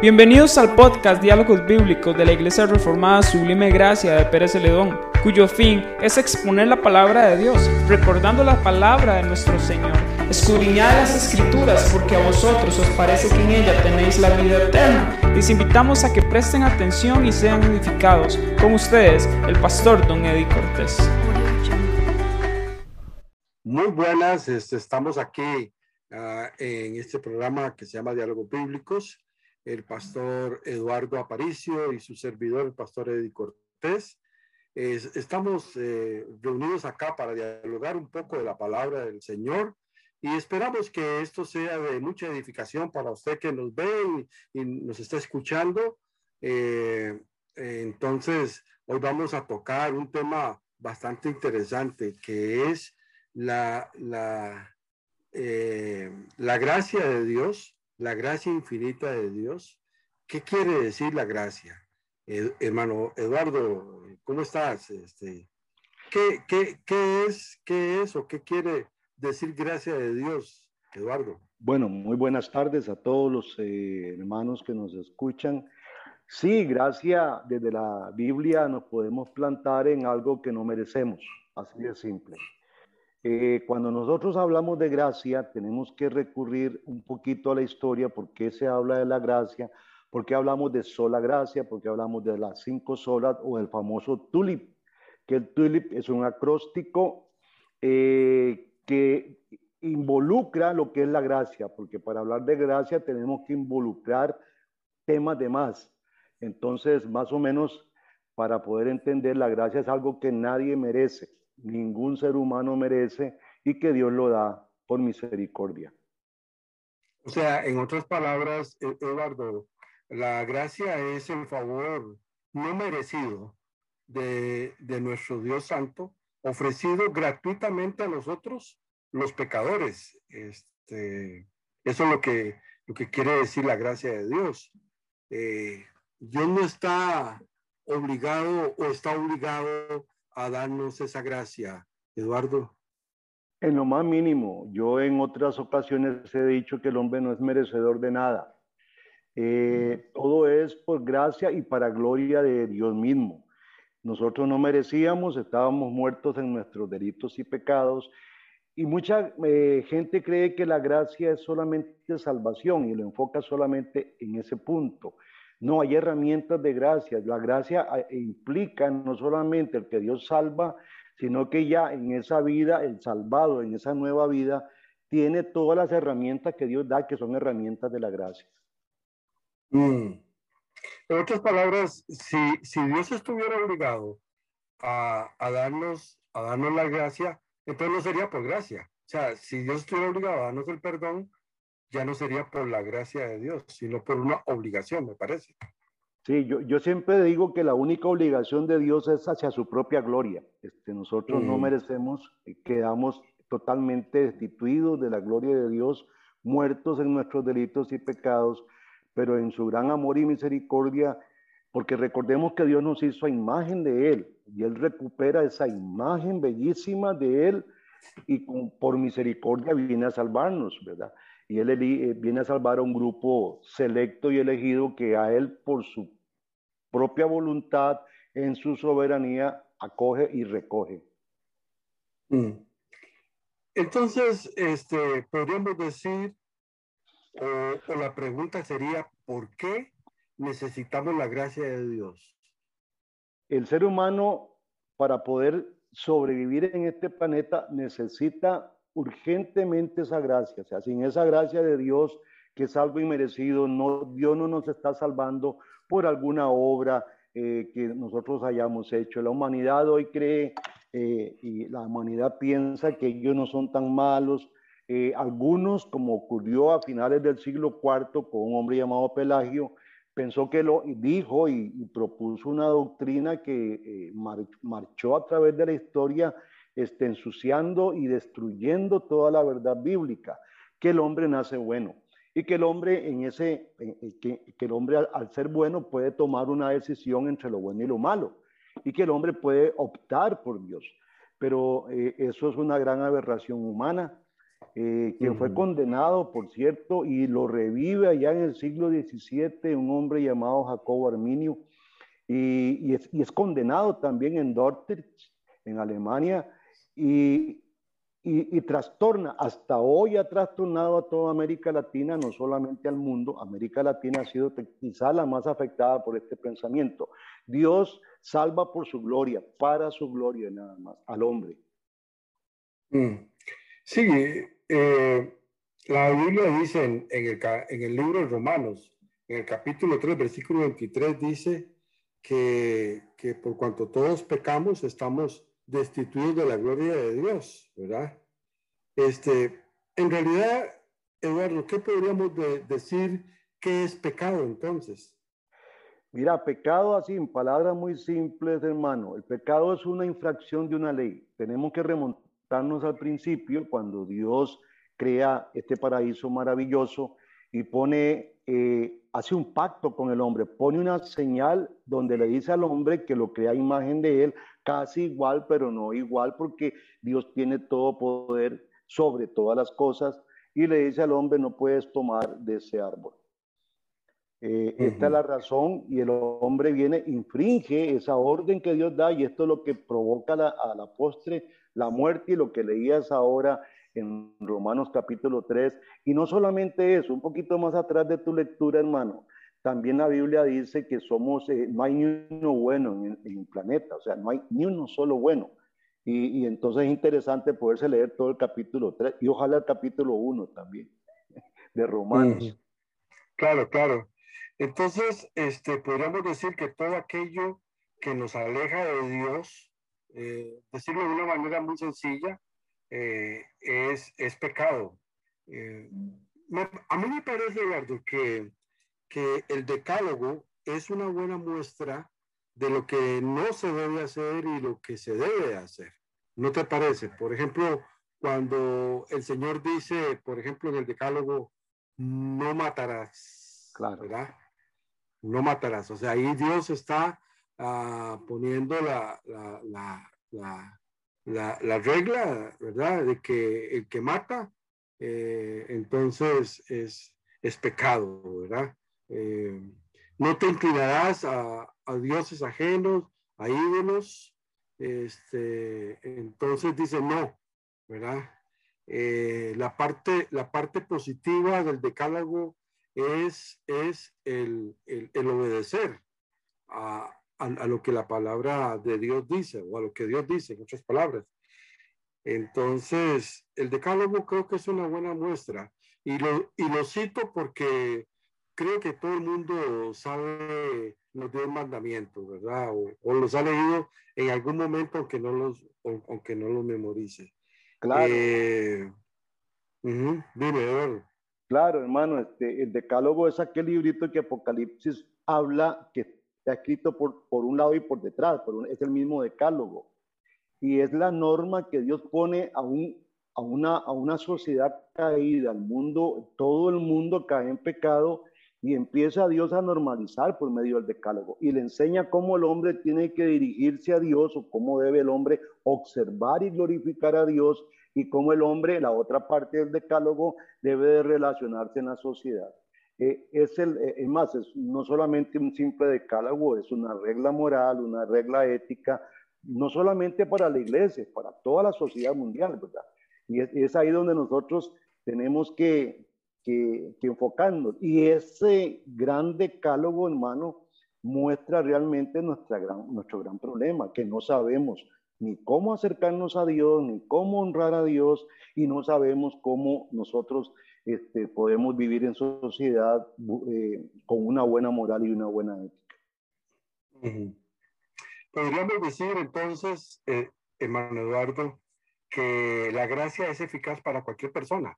Bienvenidos al podcast Diálogos Bíblicos de la Iglesia Reformada Sublime Gracia de Pérez Celedón, cuyo fin es exponer la palabra de Dios, recordando la palabra de nuestro Señor. Escudriñad las Escrituras, porque a vosotros os parece que en ella tenéis la vida eterna. Les invitamos a que presten atención y sean edificados. Con ustedes, el pastor Don Eddie Cortés. Muy buenas, este, estamos aquí uh, en este programa que se llama Diálogos Bíblicos el pastor Eduardo Aparicio y su servidor, el pastor Eddie Cortés. estamos eh, reunidos acá para dialogar un poco de la palabra del Señor y esperamos que esto sea de mucha edificación para usted que nos ve y, nos está escuchando. Eh, entonces, hoy vamos a tocar un tema bastante interesante que es la, la, eh, la gracia de Dios la gracia infinita de Dios. ¿Qué quiere decir la gracia? hermano Eduardo, ¿cómo estás? Este, ¿qué, qué, qué, es, ¿Qué es o qué quiere decir gracia de Dios, Eduardo? Bueno, muy buenas tardes a todos los eh, hermanos que nos escuchan. Sí, gracia desde la Biblia nos podemos plantar en algo que no merecemos, así de simple. Eh, cuando nosotros hablamos de gracia, tenemos que recurrir un poquito a la historia, por qué se habla de la gracia, por qué hablamos de sola gracia, por qué hablamos de las cinco solas o el famoso tulip, que el tulip es un acróstico eh, que involucra lo que es la gracia, porque para hablar de gracia tenemos que involucrar temas de más. Entonces, más o menos, para poder entender, la gracia es algo que nadie merece ningún ser humano merece y que Dios lo da por misericordia. O sea, en otras palabras, e-, Eduardo, la gracia es el favor no merecido de, nuestro Dios Santo, ofrecido gratuitamente a nosotros, los pecadores. Este, eso es lo que, lo que quiere decir la gracia de Dios. Eh, Dios no está obligado o está obligado a darnos esa gracia, Eduardo? En lo más mínimo, yo en otras ocasiones he dicho que el hombre no es merecedor de nada. Eh, todo es por gracia y para gloria de Dios mismo. Nosotros no merecíamos, estábamos muertos en nuestros delitos y pecados. Y mucha eh, gente cree que la gracia es solamente salvación y lo enfoca solamente en ese punto. No, hay herramientas de gracia. La gracia ah, implica no solamente el que Dios salva, sino que ya en esa vida, el salvado, en esa nueva vida, tiene todas las herramientas que Dios da, que son herramientas de la gracia. Mm. En otras palabras, si, si Dios estuviera obligado a, a, darnos, a darnos la gracia, entonces no sería por gracia. O sea, si Dios estuviera obligado a darnos el perdón, ya no sería por la gracia de Dios, sino por una obligación, me parece. Sí, yo, yo siempre digo que la única obligación de Dios es hacia su propia gloria. Este, nosotros no merecemos, quedamos totalmente destituidos de la gloria de Dios, muertos en nuestros delitos y pecados, pero en su gran amor y misericordia, porque recordemos que Dios nos hizo a imagen de Él y Él recupera esa imagen bellísima de Él y por misericordia viene a salvarnos, ¿verdad? Y él eh, viene a salvar a un grupo selecto y elegido que a él por su propia voluntad, en su soberanía, acoge y recoge. Mm. Entonces, este, podríamos decir, o, la pregunta sería, ¿por qué necesitamos la gracia de Dios? El ser humano, para poder sobrevivir en este planeta, necesita urgentemente esa gracia. O sea, sin esa gracia de Dios, que es algo inmerecido, no, Dios no nos está salvando por alguna obra eh, que nosotros hayamos hecho. La humanidad hoy cree eh, y la humanidad piensa que ellos no son tan malos. Eh, algunos, como ocurrió a finales del siglo IV con un hombre llamado Pelagio, pensó que lo dijo y, propuso una doctrina que marchó a través de la historia esté ensuciando y destruyendo toda la verdad bíblica, que el hombre nace bueno y que el hombre en ese, que, el hombre al, ser bueno puede tomar una decisión entre lo bueno y lo malo y que el hombre puede optar por Dios. Pero eh, eso es una gran aberración humana eh, quien fue condenado, por cierto, y lo revive allá en el siglo XVII, un hombre llamado Jacobo Arminio, y, es, condenado también en Dortmund, en Alemania, y, y, trastorna, hasta hoy ha trastornado a toda América Latina, no solamente al mundo, América Latina ha sido quizá la más afectada por este pensamiento. Dios salva por su gloria, para su gloria nada más, al hombre. Mm. Sí, eh, la Biblia dice en, el, en el libro de Romanos, en el capítulo 3, versículo 23, dice que, que por cuanto todos pecamos, estamos destituidos de la gloria de Dios, ¿verdad? Este, en realidad, Eduardo, ¿qué podríamos decir que es pecado entonces? Mira, pecado así, en palabras muy simples, hermano, el pecado es una infracción de una ley. Tenemos que remontarnos al principio, cuando Dios crea este paraíso maravilloso y pone, eh, hace un pacto con el hombre, pone una señal donde le dice al hombre que lo crea imagen de él, casi igual, pero no igual, porque Dios tiene todo poder sobre todas las cosas y le dice al hombre, no puedes tomar de ese árbol. Eh, esta es la razón y el hombre viene, infringe esa orden que Dios da y esto es lo que provoca a la postre la muerte y lo que leías ahora en Romanos capítulo 3. Y no solamente eso, un poquito más atrás de tu lectura, hermano, también la Biblia dice que somos, eh, no hay ni uno bueno en, el planeta, o sea, no hay ni uno solo bueno. Y, entonces es interesante poderse leer todo el capítulo 3 y ojalá el capítulo 1 también de Romanos. Claro, claro. Entonces, este, podríamos decir que todo aquello que nos aleja de Dios, eh, decirlo de una manera muy sencilla, eh, es, es pecado. a mí me parece, Eduardo, que que el decálogo es una buena muestra de lo que no se debe hacer y lo que se debe hacer. ¿No te parece? Por ejemplo, cuando el Señor dice, por ejemplo, en el decálogo, no matarás. Claro. ¿Verdad? No matarás. O sea, ahí Dios está ah, poniendo la, la, regla, ¿verdad? De que el que mata, eh, entonces es, es pecado, ¿verdad? Eh, no te inclinarás a, dioses ajenos, a ídolos. Este, entonces dice no, ¿verdad? Eh, la, parte, la parte positiva del decálogo es, es el, obedecer a, lo que la palabra de Dios dice o a lo que Dios dice, en otras palabras. Entonces, el decálogo creo que es una buena muestra y lo, y lo cito porque creo que todo el mundo sabe los diez mandamientos, ¿verdad? O, los ha leído en algún momento, aunque no los, aunque no los memorice. Claro. Eh, dime, Claro, hermano, este, el decálogo es aquel librito que Apocalipsis habla, que está escrito por, por un lado y por detrás, por es el mismo decálogo. Y es la norma que Dios pone a, un, a, una, a una sociedad caída, al mundo, todo el mundo cae en pecado y empieza Dios a normalizar por medio del decálogo y le enseña cómo el hombre tiene que dirigirse a Dios o cómo debe el hombre observar y glorificar a Dios y cómo el hombre, la otra parte del decálogo, debe de relacionarse en la sociedad. Eh, es, el, eh, es más, no solamente un simple decálogo, es una regla moral, una regla ética, no solamente para la iglesia, para toda la sociedad mundial, ¿verdad? Y es, ahí donde nosotros tenemos que, que, enfocando. Y ese gran decálogo, hermano, muestra realmente nuestra gran, nuestro gran problema, que no sabemos ni cómo acercarnos a Dios, ni cómo honrar a Dios, y no sabemos cómo nosotros este, podemos vivir en sociedad eh, con una buena moral y una buena ética. Podríamos decir entonces, eh, Eduardo, que la gracia es eficaz para cualquier persona.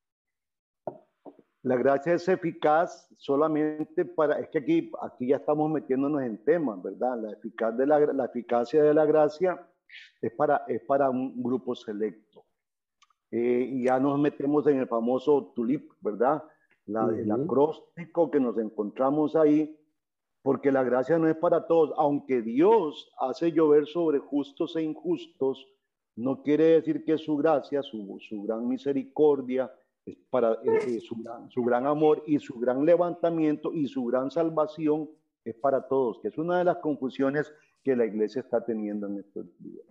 La gracia es eficaz solamente para, es que aquí, aquí ya estamos metiéndonos en temas, ¿verdad? La, eficaz de la, la eficacia de la gracia es para, es para un grupo selecto. Eh, y ya nos metemos en el famoso tulip, ¿verdad? La, El acróstico que nos encontramos ahí, porque la gracia no es para todos, aunque Dios hace llover sobre justos e injustos, no quiere decir que su gracia, su, su gran misericordia, es para eh, eh, su, gran, su gran amor y su gran levantamiento y su gran salvación es para todos, que es una de las confusiones que la iglesia está teniendo en estos días.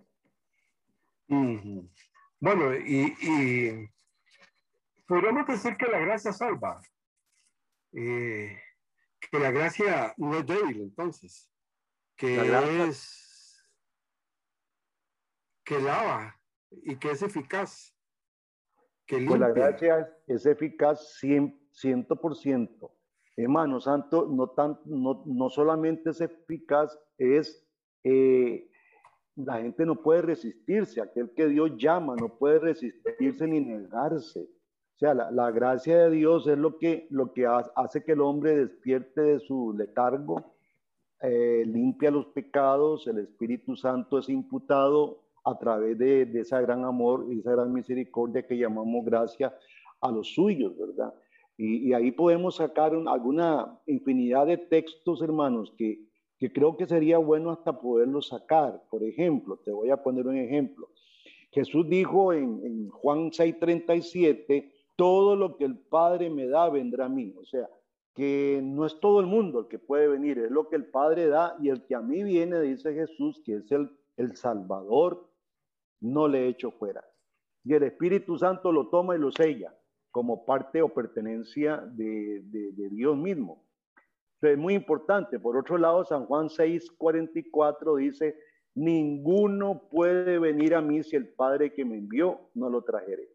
Bueno, y, y, podríamos decir que la gracia salva, eh, que la gracia no es débil, entonces, que es que lava y que es eficaz. Que pues la gracia es, eficaz 100%. Hermano Santo, no, tan, no, no solamente es eficaz, es eh, la gente no puede resistirse, aquel que Dios llama no puede resistirse ni negarse. O sea, la, gracia de Dios es lo que, lo que hace que el hombre despierte de su letargo, eh, limpia los pecados, el Espíritu Santo es imputado a través de, esa gran amor y esa gran misericordia que llamamos gracia a los suyos, ¿verdad? Y, ahí podemos sacar alguna infinidad de textos, hermanos, que, que creo que sería bueno hasta poderlos sacar. Por ejemplo, te voy a poner un ejemplo. Jesús dijo en, en Juan 6:37, todo lo que el Padre me da vendrá a mí. O sea, que no es todo el mundo el que puede venir, es lo que el Padre da y el que a mí viene, dice Jesús, que es el, el Salvador, no le echo fuera. Y el Espíritu Santo lo toma y lo sella como parte o pertenencia de, de Dios mismo es muy importante. Por otro lado, San Juan 6:44 dice, ninguno puede venir a mí si el Padre que me envió no lo trajere.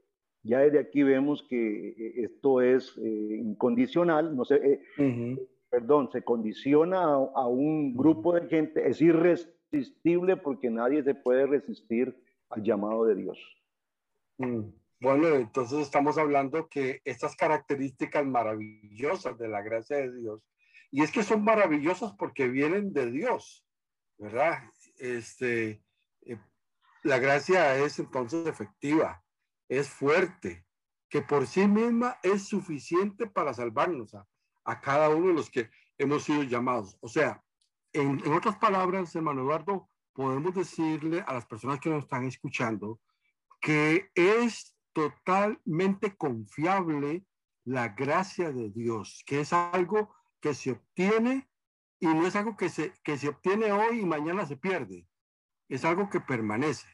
Ya desde aquí vemos que eh, esto es eh, incondicional, no sé, eh, perdón, se condiciona a, un grupo de gente, es irresistible porque nadie se puede resistir al llamado de Dios. Mm. Bueno, entonces estamos hablando que estas características maravillosas de la gracia de Dios y es que son maravillosos porque vienen de Dios, ¿verdad? Este, eh, la gracia es entonces efectiva, es fuerte, que por sí misma es suficiente para salvarnos a, cada uno de los que hemos sido llamados. O sea, en, en otras palabras, hermano Eduardo, podemos decirle a las personas que nos están escuchando que es totalmente confiable la gracia de Dios, que es algo que se obtiene y no es algo que se, que se obtiene hoy y mañana se pierde. Es algo que permanece.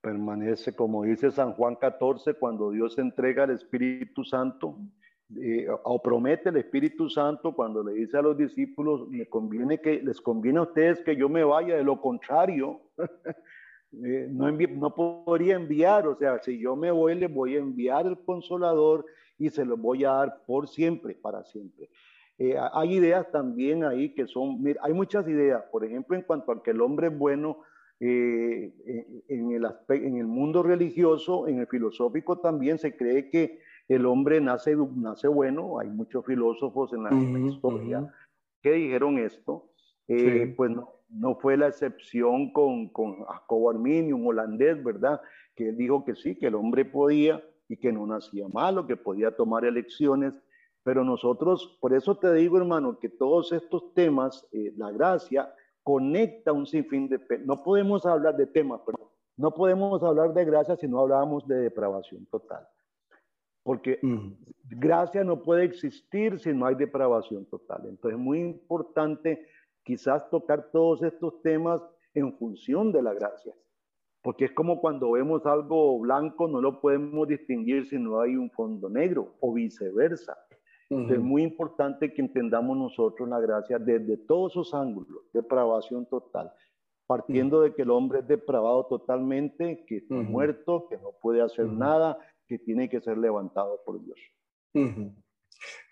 Permanece, como dice San Juan 14, cuando Dios entrega el Espíritu Santo, eh, o promete el Espíritu Santo cuando le dice a los discípulos, me conviene que les conviene a ustedes que yo me vaya, de lo contrario, eh, no, no podría enviar, o sea, si yo me voy, les voy a enviar el consolador y se los voy a dar por siempre, para siempre. Eh, hay ideas también ahí que son, mira, hay muchas ideas, por ejemplo, en cuanto a que el hombre es bueno eh, en, el en el mundo religioso, en el filosófico también se cree que el hombre nace, nace bueno, hay muchos filósofos en la, historia que dijeron esto, eh, pues no, no, fue la excepción con, con Jacobo Arminio, un holandés, ¿verdad? Que dijo que sí, que el hombre podía y que no nacía malo, que podía tomar elecciones. Pero nosotros, por eso te digo, hermano, que todos estos temas, eh, la gracia, conecta un sinfín de... No podemos hablar de temas, pero no podemos hablar de gracia si no hablábamos de depravación total. Porque gracia no puede existir si no hay depravación total. Entonces es muy importante quizás tocar todos estos temas en función de la gracia porque es como cuando vemos algo blanco, no lo podemos distinguir si no hay un fondo negro o viceversa. Es muy importante que entendamos nosotros la gracia desde todos esos ángulos, depravación total, partiendo de que el hombre es depravado totalmente, que está muerto, que no puede hacer nada, que tiene que ser levantado por Dios.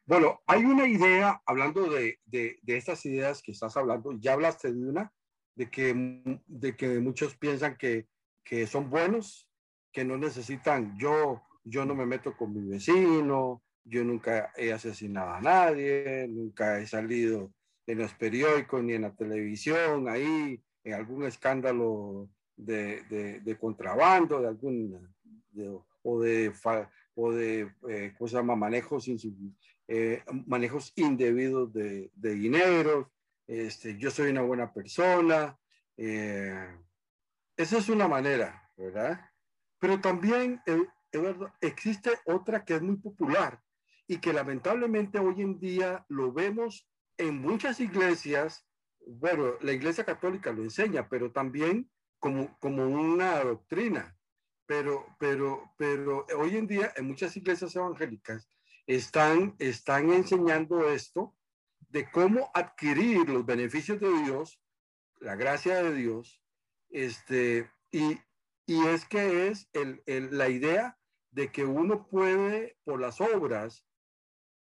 Bueno, hay una idea, hablando de, de, de, estas ideas que estás hablando, ya hablaste de una, de que, de que muchos piensan que que son buenos, que no necesitan, yo, yo no me meto con mi vecino, yo nunca he asesinado a nadie, nunca he salido en los periódicos ni en la televisión, ahí en algún escándalo de, de, contrabando, de algún, o de, o de eh, ¿cómo? Manejos, eh, manejos indebidos de, de dinero. Este, yo soy una buena persona. Eh, esa es una manera, ¿verdad? Pero también, Eduardo, existe otra que es muy popular y que lamentablemente hoy en día lo vemos en muchas iglesias. Bueno, la iglesia católica lo enseña, pero también como, como una doctrina. Pero, pero, pero hoy en día en muchas iglesias evangélicas están, están enseñando esto de cómo adquirir los beneficios de Dios, la gracia de Dios, este, y, y es que es el, el, la idea de que uno puede, por las obras,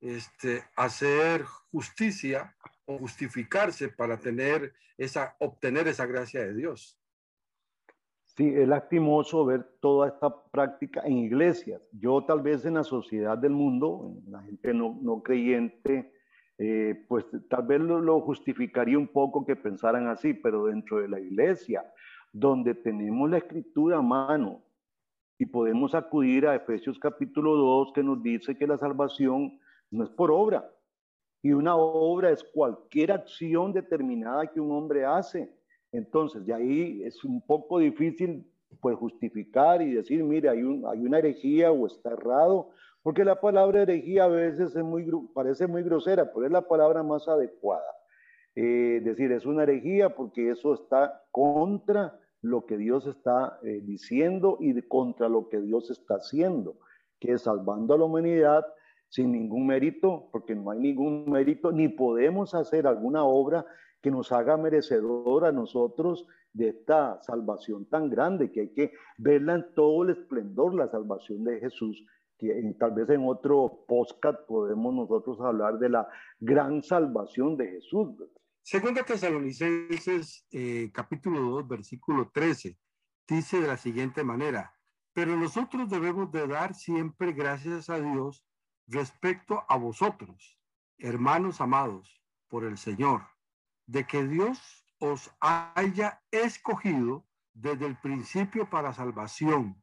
este, hacer justicia o justificarse para tener esa, obtener esa gracia de Dios. Sí, es lastimoso ver toda esta práctica en iglesias. Yo tal vez en la sociedad del mundo, la gente no, no creyente, eh, pues tal vez lo, lo, justificaría un poco que pensaran así, pero dentro de la iglesia, donde tenemos la escritura a mano y podemos acudir a Efesios capítulo 2 que nos dice que la salvación no es por obra. Y una obra es cualquier acción determinada que un hombre hace. Entonces, de ahí es un poco difícil pues justificar y decir, mire, hay, un, hay una herejía o está errado, porque la palabra herejía a veces es muy, parece muy grosera, pero es la palabra más adecuada. Eh, decir, es una herejía porque eso está contra lo que Dios está eh, diciendo y contra lo que Dios está haciendo, que es salvando a la humanidad sin ningún mérito, porque no hay ningún mérito, ni podemos hacer alguna obra que nos haga merecedor a nosotros de esta salvación tan grande, que hay que verla en todo el esplendor, la salvación de Jesús, que tal vez en otro podcast podemos nosotros hablar de la gran salvación de Jesús. Segunda Tesalonicenses, eh, capítulo 2, versículo 13, dice de la siguiente manera, pero nosotros debemos de dar siempre gracias a Dios respecto a vosotros, hermanos amados por el Señor, de que Dios os haya escogido desde el principio para salvación,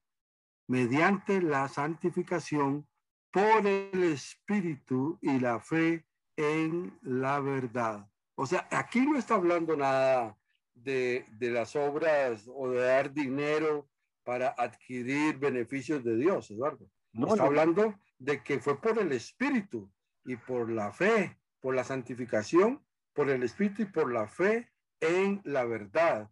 mediante la santificación por el Espíritu y la fe en la verdad. O sea, aquí no está hablando nada de, de las obras o de dar dinero para adquirir beneficios de Dios, Eduardo. No, está hablando de que fue por el Espíritu y por la fe, por la santificación, por el Espíritu y por la fe en la verdad.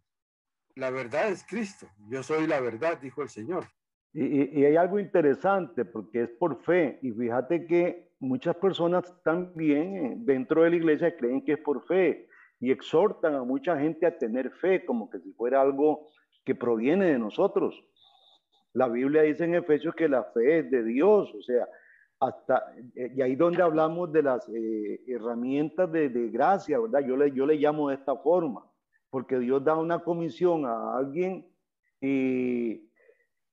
La verdad es Cristo. Yo soy la verdad, dijo el Señor. Y, y, hay algo interesante porque es por fe. Y fíjate que muchas personas también eh, dentro de la iglesia creen que es por fe y exhortan a mucha gente a tener fe como que si fuera algo que proviene de nosotros. La Biblia dice en Efesios que la fe es de Dios, o sea, hasta, eh, y ahí donde hablamos de las eh, herramientas de, de, gracia, ¿verdad? Yo le, yo le llamo de esta forma, porque Dios da una comisión a alguien y,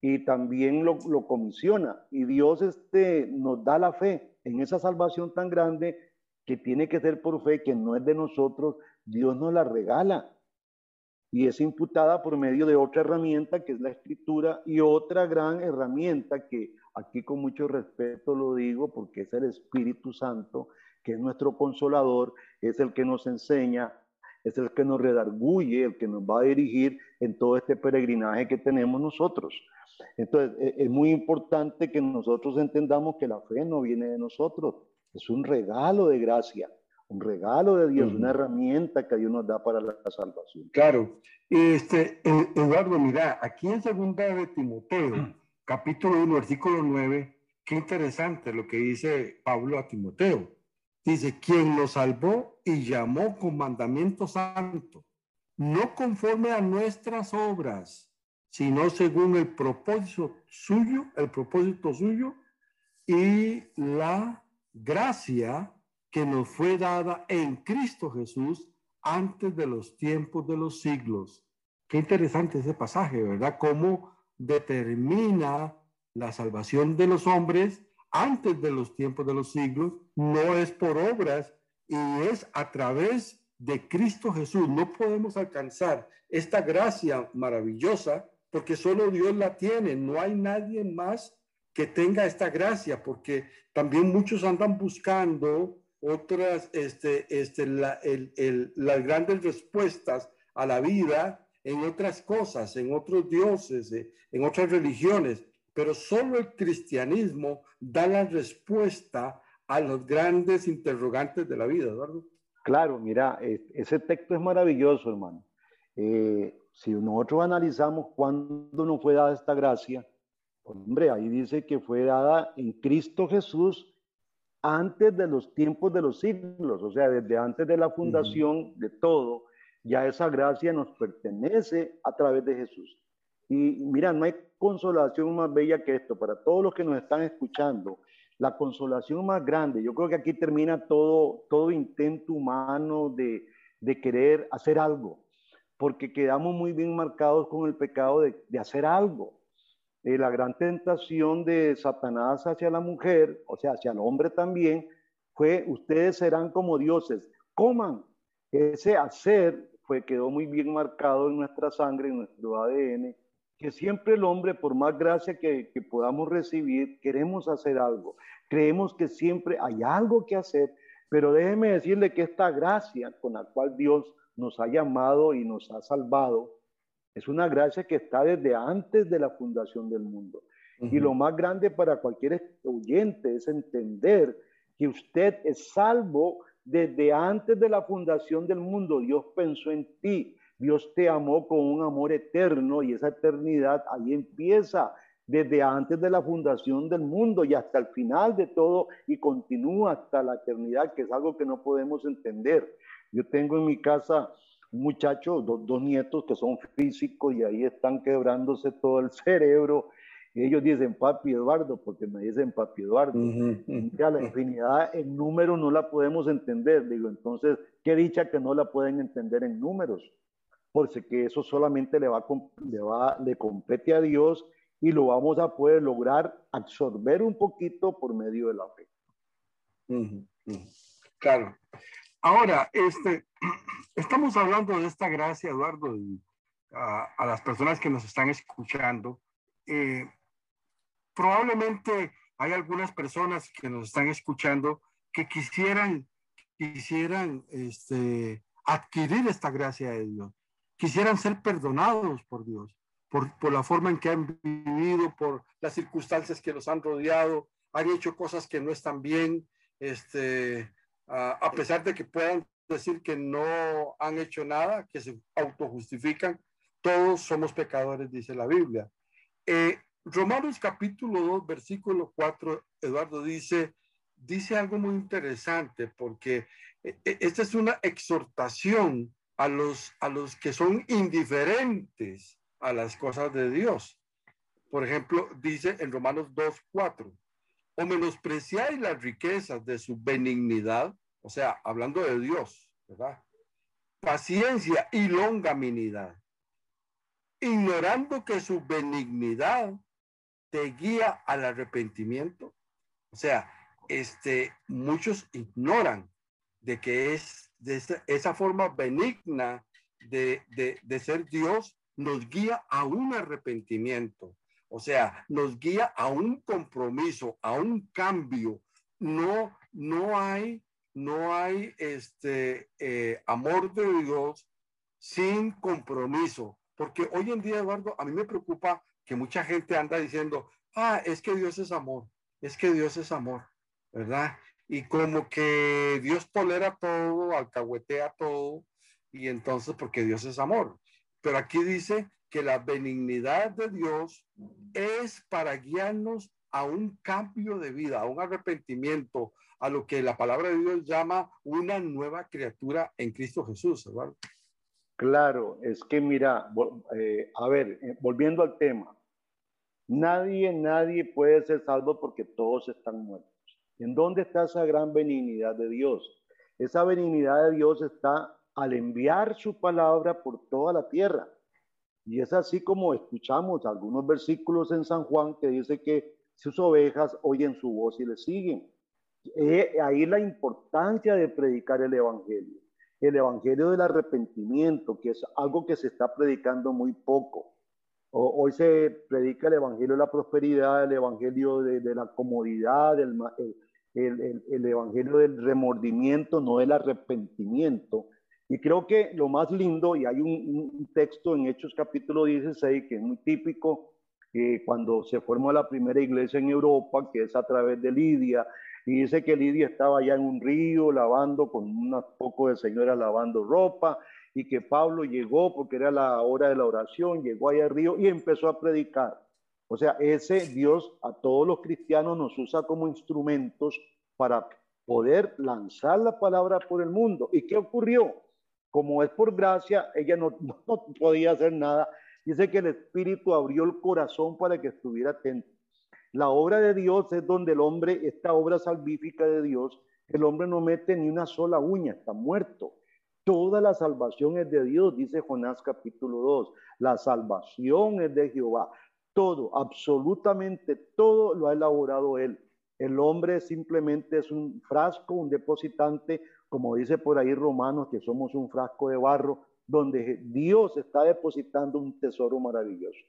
y también lo, comisiona, y Dios este, nos da la fe en esa salvación tan grande que tiene que ser por fe, que no es de nosotros, Dios nos la regala y es imputada por medio de otra herramienta que es la escritura y otra gran herramienta que aquí con mucho respeto lo digo porque es el Espíritu Santo, que es nuestro consolador, es el que nos enseña, es el que nos redarguye, el que nos va a dirigir en todo este peregrinaje que tenemos nosotros. Entonces, e, es muy importante que nosotros entendamos que la fe no viene de nosotros, es un regalo de gracia un regalo de Dios, una herramienta que Dios nos da para la salvación. Claro. Este, eh, Eduardo, mira, aquí en segunda de Timoteo, capítulo 1, versículo 9, qué interesante lo que dice Pablo a Timoteo. Dice, quien lo salvó y llamó con mandamiento santo, no conforme a nuestras obras, sino según el propósito suyo, el propósito suyo y la gracia que nos fue dada en Cristo Jesús antes de los tiempos de los siglos. Qué interesante ese pasaje, ¿verdad? Cómo determina la salvación de los hombres antes de los tiempos de los siglos, no es por obras y es a través de Cristo Jesús. No podemos alcanzar esta gracia maravillosa porque solo Dios la tiene, no hay nadie más que tenga esta gracia, porque también muchos andan buscando otras, este, este, la, el, el, las grandes respuestas a la vida en otras cosas, en otros dioses, eh, en otras religiones, pero solo el cristianismo da la respuesta a los grandes interrogantes de la vida, Eduardo. Claro, mira, ese texto es maravilloso, hermano. Eh, si nosotros analizamos cuándo nos fue dada esta gracia, hombre, ahí dice que fue dada en Cristo Jesús antes de los tiempos de los siglos, o sea, desde antes de la fundación de todo, ya esa gracia nos pertenece a través de Jesús. Y mira, no hay consolación más bella que esto para todos los que nos están escuchando. La consolación más grande, yo creo que aquí termina todo, todo intento humano de, de querer hacer algo, porque quedamos muy bien marcados con el pecado de, hacer algo. Eh, la gran tentación de Satanás hacia la mujer, o sea, hacia el hombre también, fue, ustedes serán como dioses, coman. Ese hacer fue, quedó muy bien marcado en nuestra sangre, en nuestro ADN, que siempre el hombre, por más gracia que, que podamos recibir, queremos hacer algo. Creemos que siempre hay algo que hacer, pero déjeme decirle que esta gracia con la cual Dios nos ha llamado y nos ha salvado, es una gracia que está desde antes de la fundación del mundo. Y lo más grande para cualquier oyente es entender que usted es salvo desde antes de la fundación del mundo. Dios pensó en ti. Dios te amó con un amor eterno y esa eternidad ahí empieza desde antes de la fundación del mundo y hasta el final de todo y continúa hasta la eternidad, que es algo que no podemos entender. Yo tengo en mi casa un muchacho, dos, nietos que son físicos y ahí están quebrándose todo el cerebro. Y ellos dicen papi Eduardo, porque me dicen papi Eduardo. Ya la infinidad en números no la podemos entender. Digo, entonces, qué dicha que no la pueden entender en números. Porque que eso solamente le va, le va, le compete a Dios y lo vamos a poder lograr absorber un poquito por medio de la fe. Claro. Ahora, este, estamos hablando de esta gracia, Eduardo, y a, las personas que nos están escuchando. Eh, probablemente hay algunas personas que nos están escuchando que quisieran, quisieran este, adquirir esta gracia de Dios, quisieran ser perdonados por Dios, por, por la forma en que han vivido, por las circunstancias que los han rodeado, han hecho cosas que no están bien, este, a pesar de que puedan decir que no han hecho nada, que se autojustifican, todos somos pecadores, dice la Biblia. Eh, Romanos capítulo 2, versículo 4, Eduardo dice, dice algo muy interesante porque eh, eh, esta es una exhortación a los, a los que son indiferentes a las cosas de Dios. Por ejemplo, dice en Romanos 2, 4, o menospreciáis las riquezas de su benignidad, o sea, hablando de Dios, ¿verdad? Paciencia y longaminidad, ignorando que su benignidad te guía al arrepentimiento. O sea, este, muchos ignoran de que es esa, forma benigna de, de ser Dios nos guía a un arrepentimiento. O sea, nos guía a un compromiso, a un cambio. No, no hay, no hay este eh, amor de Dios sin compromiso. Porque hoy en día, Eduardo, a mí me preocupa que mucha gente anda diciendo, ah, es que Dios es amor, es que Dios es amor, ¿verdad? Y como que Dios tolera todo, alcahuetea todo, y entonces porque Dios es amor. Pero aquí dice que la benignidad de Dios es para guiarnos a un cambio de vida, a un arrepentimiento, a lo que la palabra de Dios llama una nueva criatura en Cristo Jesús, ¿verdad? Claro, es que mira, eh, a ver, eh, volviendo al tema, nadie, nadie puede ser salvo porque todos están muertos. ¿En dónde está esa gran benignidad de Dios? Esa benignidad de Dios está al enviar su palabra por toda la tierra. Y es así como escuchamos algunos versículos en San Juan que dice que sus ovejas oyen su voz y le siguen. Eh, ahí la importancia de predicar el Evangelio. El Evangelio del arrepentimiento, que es algo que se está predicando muy poco. hoy se predica el Evangelio de la prosperidad, el Evangelio de, la comodidad, el, el, el, Evangelio del remordimiento, no del arrepentimiento Y creo que lo más lindo, y hay un, texto en Hechos capítulo 16 que es muy típico, eh, cuando se formó la primera iglesia en Europa, que es a través de Lidia, y dice que Lidia estaba allá en un río lavando con unos pocos de señoras lavando ropa, y que Pablo llegó porque era la hora de la oración, llegó allá al río y empezó a predicar. O sea, ese Dios a todos los cristianos nos usa como instrumentos para poder lanzar la palabra por el mundo. ¿Y qué ocurrió? Como es por gracia, ella no, podía hacer nada. Dice que el Espíritu abrió el corazón para que estuviera atento. La obra de Dios es donde el hombre, esta obra salvífica de Dios, el hombre no mete ni una sola uña, está muerto. Toda la salvación es de Dios, dice Jonás capítulo 2. La salvación es de Jehová. Todo, absolutamente todo lo ha elaborado Él. El hombre simplemente es un frasco, un depositante, como dice por ahí Romanos, que somos un frasco de barro, donde Dios está depositando un tesoro maravilloso.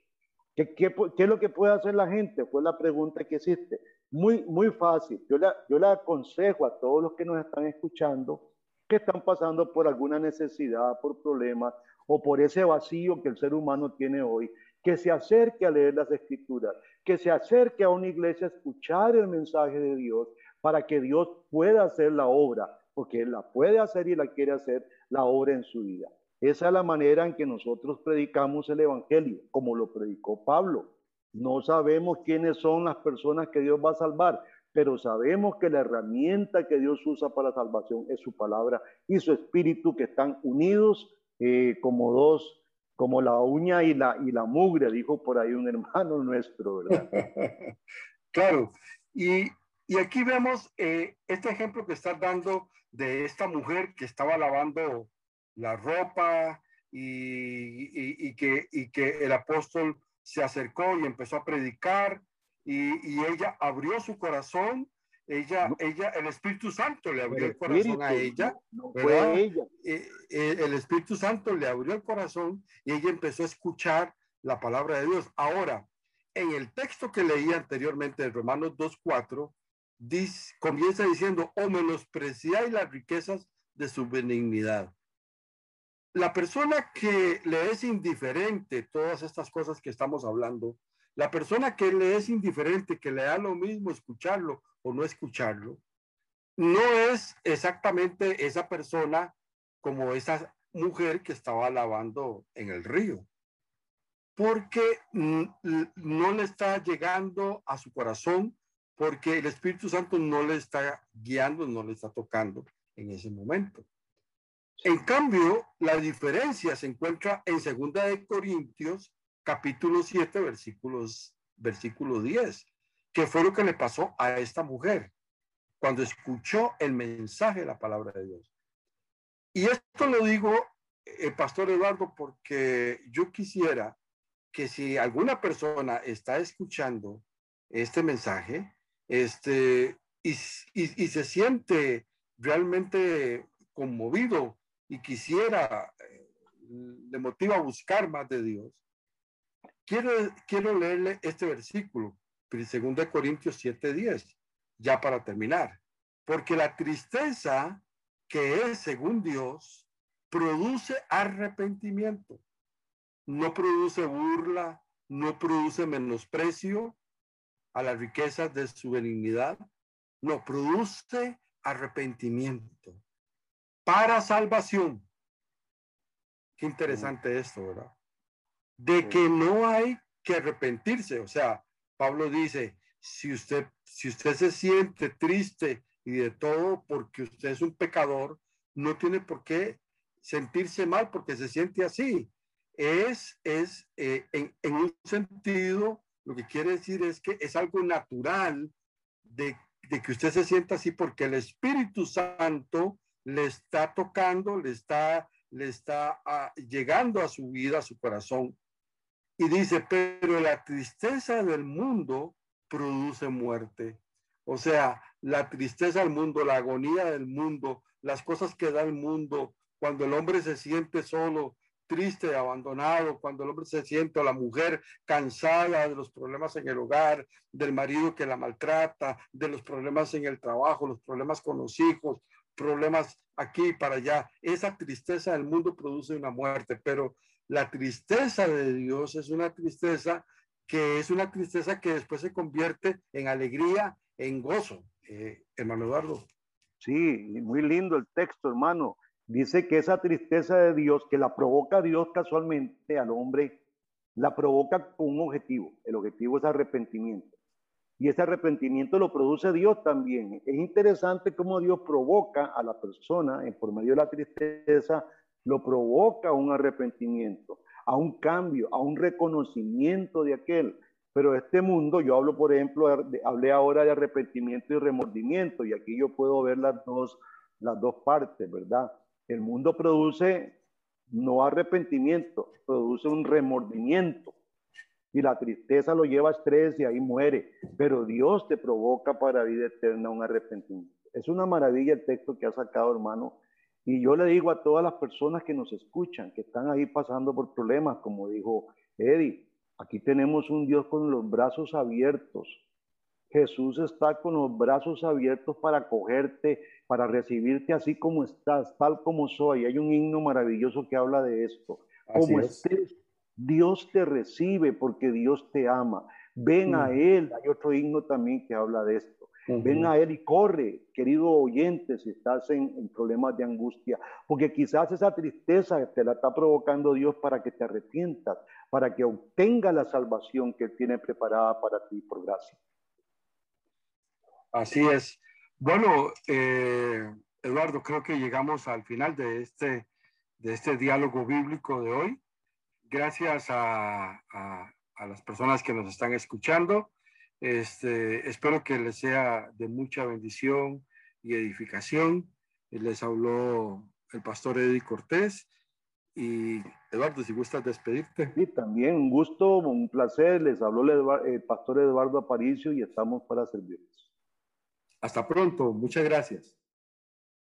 ¿Qué, qué, es lo que puede hacer la gente? Fue la pregunta que hiciste. Muy, muy fácil. Yo le, yo le aconsejo a todos los que nos están escuchando que están pasando por alguna necesidad, por problemas o por ese vacío que el ser humano tiene hoy, que se acerque a leer las escrituras, que se acerque a una iglesia a escuchar el mensaje de Dios para que Dios pueda hacer la obra, porque la puede hacer y la quiere hacer la obra en su vida. Esa es la manera en que nosotros predicamos el Evangelio, como lo predicó Pablo. No sabemos quiénes son las personas que Dios va a salvar, pero sabemos que la herramienta que Dios usa para salvación es su palabra y su espíritu que están unidos eh, como dos como la uña y la, mugre, dijo por ahí un hermano nuestro, claro, y, y, aquí vemos eh, este ejemplo que estás dando de esta mujer que estaba lavando la ropa y, y, que, y que el apóstol se acercó y empezó a predicar y, y ella abrió su corazón ella, ella, el Espíritu Santo le abrió el, corazón a ella, ella. Eh, eh, el Espíritu Santo le abrió el corazón y ella empezó a escuchar la palabra de Dios. Ahora, en el texto que leí anteriormente de Romanos 2.4, comienza diciendo, o menospreciáis las riquezas de su benignidad. La persona que le es indiferente todas estas cosas que estamos hablando, la persona que le es indiferente, que le da lo mismo escucharlo o no escucharlo, no es exactamente esa persona como esa mujer que estaba lavando en el río, porque no le está llegando a su corazón, porque el Espíritu Santo no le está guiando, no le está tocando en ese momento. En cambio, la diferencia se encuentra en Segunda de Corintios, capítulo 7, versículos, versículo 10 que fue lo que le pasó a esta mujer cuando escuchó el mensaje de la palabra de Dios. Y esto lo digo, eh, pastor Eduardo, porque yo quisiera que si alguna persona está escuchando este mensaje, este, y, se siente realmente conmovido y quisiera, eh, le motiva a buscar más de Dios, quiero, quiero leerle este versículo 2 Corintios 7:10, ya para terminar. Porque la tristeza que es según Dios produce arrepentimiento, no produce burla, no produce menosprecio a las riquezas de su benignidad, no produce arrepentimiento para salvación. Qué interesante esto, ¿verdad? De que no hay que arrepentirse, o sea, Pablo dice, si usted, si usted se siente triste y de todo porque usted es un pecador, no tiene por qué sentirse mal porque se siente así. Es, es eh, en, en, un sentido, lo que quiere decir es que es algo natural de, que usted se sienta así porque el Espíritu Santo le está tocando, le está, le está ah, llegando a su vida, a su corazón. Y dice, pero la tristeza del mundo produce muerte. O sea, la tristeza del mundo, la agonía del mundo, las cosas que da el mundo, cuando el hombre se siente solo, triste, abandonado, cuando el hombre se siente o la mujer cansada de los problemas en el hogar, del marido que la maltrata, de los problemas en el trabajo, los problemas con los hijos, problemas aquí y para allá. Esa tristeza del mundo produce una muerte, pero la tristeza de Dios es una tristeza que es una tristeza que después se convierte en alegría, en gozo. Eh, hermano Eduardo. Sí, muy lindo el texto, hermano. Dice que esa tristeza de Dios, que la provoca Dios casualmente al hombre, la provoca con un objetivo. El objetivo es arrepentimiento. Y ese arrepentimiento lo produce Dios también. Es interesante cómo Dios provoca a la persona, en por medio de la tristeza, lo provoca a un arrepentimiento, a un cambio, a un reconocimiento de aquel. Pero este mundo, yo hablo, por ejemplo, hablé ahora de arrepentimiento y remordimiento, y aquí yo puedo ver las dos, las dos partes, ¿verdad? El mundo produce no arrepentimiento, produce un remordimiento. Y la tristeza lo lleva a estrés y ahí muere. Pero Dios te provoca para vida eterna un arrepentimiento. Es una maravilla el texto que ha sacado, hermano. Y yo le digo a todas las personas que nos escuchan, que están ahí pasando por problemas, como dijo Eddie, aquí tenemos un Dios con los brazos abiertos. Jesús está con los brazos abiertos para acogerte, para recibirte así como estás, tal como soy. Hay un himno maravilloso que habla de esto. Como estés, Dios te recibe porque Dios te ama. Ven a Él. Hay otro himno también que habla de esto. Ven a Él y corre, querido oyente, si estás en, problemas de angustia, porque quizás esa tristeza te la está provocando Dios para que te arrepientas, para que obtenga la salvación que Él tiene preparada para ti por gracia. Así es. Bueno, eh, Eduardo, creo que llegamos al final de este, de este diálogo bíblico de hoy. Gracias a, las personas que nos están escuchando. Este, espero que les sea de mucha bendición y edificación. Les habló el pastor Eddie Cortés. Y Eduardo, si gustas despedirte. Sí, también un gusto, un placer. Les habló el, pastor Eduardo Aparicio y estamos para servirles. Hasta pronto. Muchas gracias.